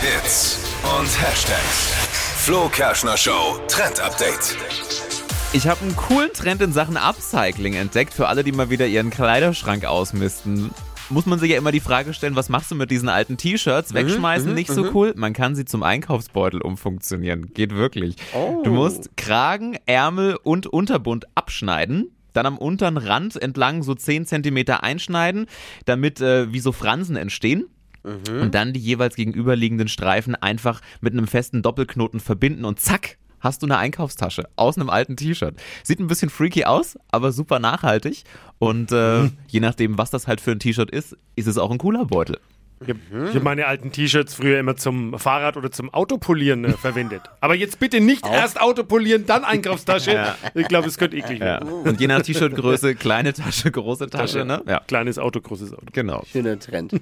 Hits und Hashtags. Flo Kerschner Show Trend Update. Ich habe einen coolen Trend in Sachen Upcycling entdeckt für alle, die mal wieder ihren Kleiderschrank ausmisten. Muss man sich ja immer die Frage stellen, was machst du mit diesen alten T-Shirts? Wegschmeißen, nicht so cool. Man kann sie zum Einkaufsbeutel umfunktionieren. Geht wirklich. Du musst Kragen, Ärmel und Unterbund abschneiden. Dann am unteren Rand entlang so 10 cm einschneiden, damit äh, wie so Fransen entstehen. Und dann die jeweils gegenüberliegenden Streifen einfach mit einem festen Doppelknoten verbinden und zack, hast du eine Einkaufstasche aus einem alten T-Shirt. Sieht ein bisschen freaky aus, aber super nachhaltig. Und äh, je nachdem, was das halt für ein T-Shirt ist, ist es auch ein cooler Beutel. Ich habe hab meine alten T-Shirts früher immer zum Fahrrad oder zum Autopolieren äh, verwendet. Aber jetzt bitte nicht erst Autopolieren, dann Einkaufstasche. Ich glaube, es könnte eklig Ja. werden. Und je nach T-Shirt-Größe, kleine Tasche, große Tasche, ne? Ja, Kleines Auto, großes Auto. genau. Schöner Trend.